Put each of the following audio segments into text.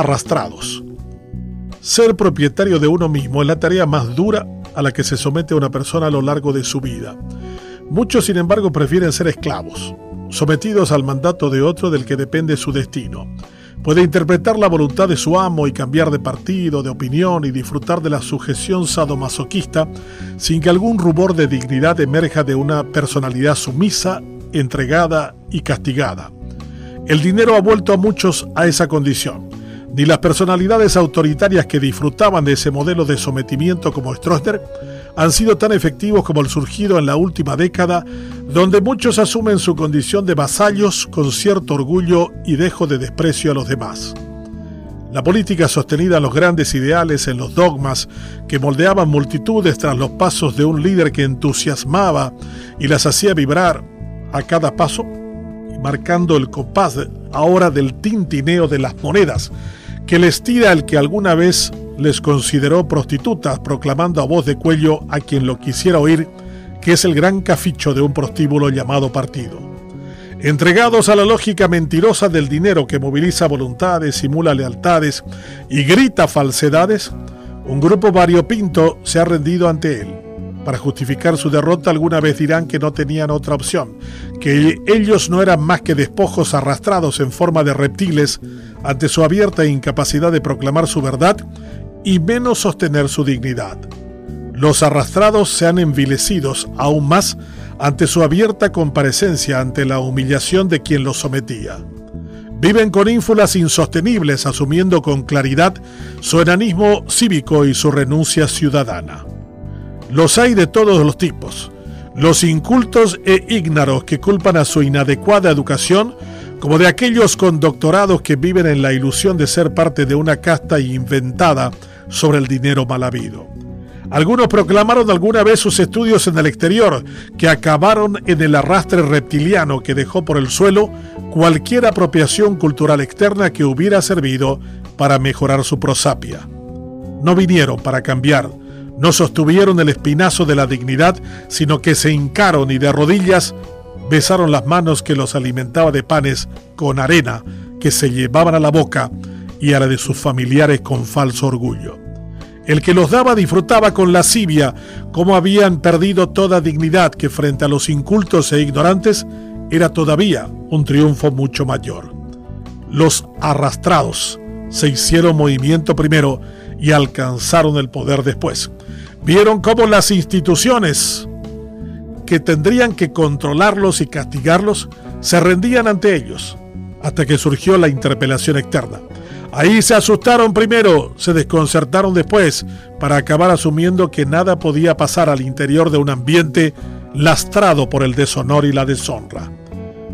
arrastrados. Ser propietario de uno mismo es la tarea más dura a la que se somete una persona a lo largo de su vida. Muchos, sin embargo, prefieren ser esclavos, sometidos al mandato de otro del que depende su destino. Puede interpretar la voluntad de su amo y cambiar de partido, de opinión y disfrutar de la sujeción sadomasoquista sin que algún rubor de dignidad emerja de una personalidad sumisa, entregada y castigada. El dinero ha vuelto a muchos a esa condición ni las personalidades autoritarias que disfrutaban de ese modelo de sometimiento como Stroessner han sido tan efectivos como el surgido en la última década, donde muchos asumen su condición de vasallos con cierto orgullo y dejo de desprecio a los demás. La política sostenida en los grandes ideales, en los dogmas que moldeaban multitudes tras los pasos de un líder que entusiasmaba y las hacía vibrar a cada paso, marcando el compás ahora del tintineo de las monedas que les tira al que alguna vez les consideró prostitutas, proclamando a voz de cuello a quien lo quisiera oír que es el gran caficho de un prostíbulo llamado partido. Entregados a la lógica mentirosa del dinero que moviliza voluntades, simula lealtades y grita falsedades, un grupo variopinto se ha rendido ante él. Para justificar su derrota alguna vez dirán que no tenían otra opción, que ellos no eran más que despojos arrastrados en forma de reptiles ante su abierta incapacidad de proclamar su verdad y menos sostener su dignidad. Los arrastrados se han envilecidos aún más ante su abierta comparecencia ante la humillación de quien los sometía. Viven con ínfulas insostenibles asumiendo con claridad su enanismo cívico y su renuncia ciudadana. Los hay de todos los tipos. Los incultos e ígnaros que culpan a su inadecuada educación, como de aquellos con doctorados que viven en la ilusión de ser parte de una casta inventada sobre el dinero mal habido. Algunos proclamaron alguna vez sus estudios en el exterior, que acabaron en el arrastre reptiliano que dejó por el suelo cualquier apropiación cultural externa que hubiera servido para mejorar su prosapia. No vinieron para cambiar, no sostuvieron el espinazo de la dignidad, sino que se hincaron y de rodillas besaron las manos que los alimentaba de panes con arena que se llevaban a la boca y a la de sus familiares con falso orgullo. El que los daba disfrutaba con lascivia como habían perdido toda dignidad que frente a los incultos e ignorantes era todavía un triunfo mucho mayor. Los arrastrados se hicieron movimiento primero y alcanzaron el poder después vieron cómo las instituciones que tendrían que controlarlos y castigarlos se rendían ante ellos, hasta que surgió la interpelación externa. Ahí se asustaron primero, se desconcertaron después, para acabar asumiendo que nada podía pasar al interior de un ambiente lastrado por el deshonor y la deshonra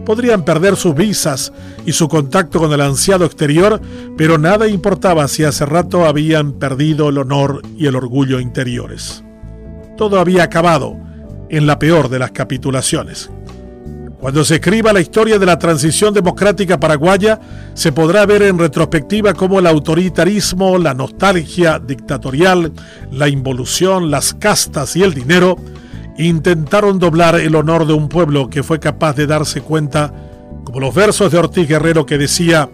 podrían perder sus visas y su contacto con el ansiado exterior, pero nada importaba si hace rato habían perdido el honor y el orgullo interiores. Todo había acabado en la peor de las capitulaciones. Cuando se escriba la historia de la transición democrática paraguaya, se podrá ver en retrospectiva cómo el autoritarismo, la nostalgia dictatorial, la involución, las castas y el dinero intentaron doblar el honor de un pueblo que fue capaz de darse cuenta, como los versos de Ortiz Guerrero que decía,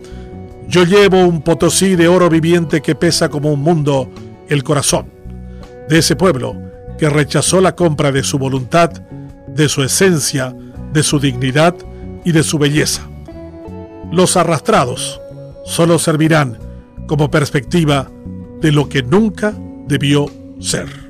yo llevo un potosí de oro viviente que pesa como un mundo el corazón, de ese pueblo que rechazó la compra de su voluntad, de su esencia, de su dignidad y de su belleza. Los arrastrados solo servirán como perspectiva de lo que nunca debió ser.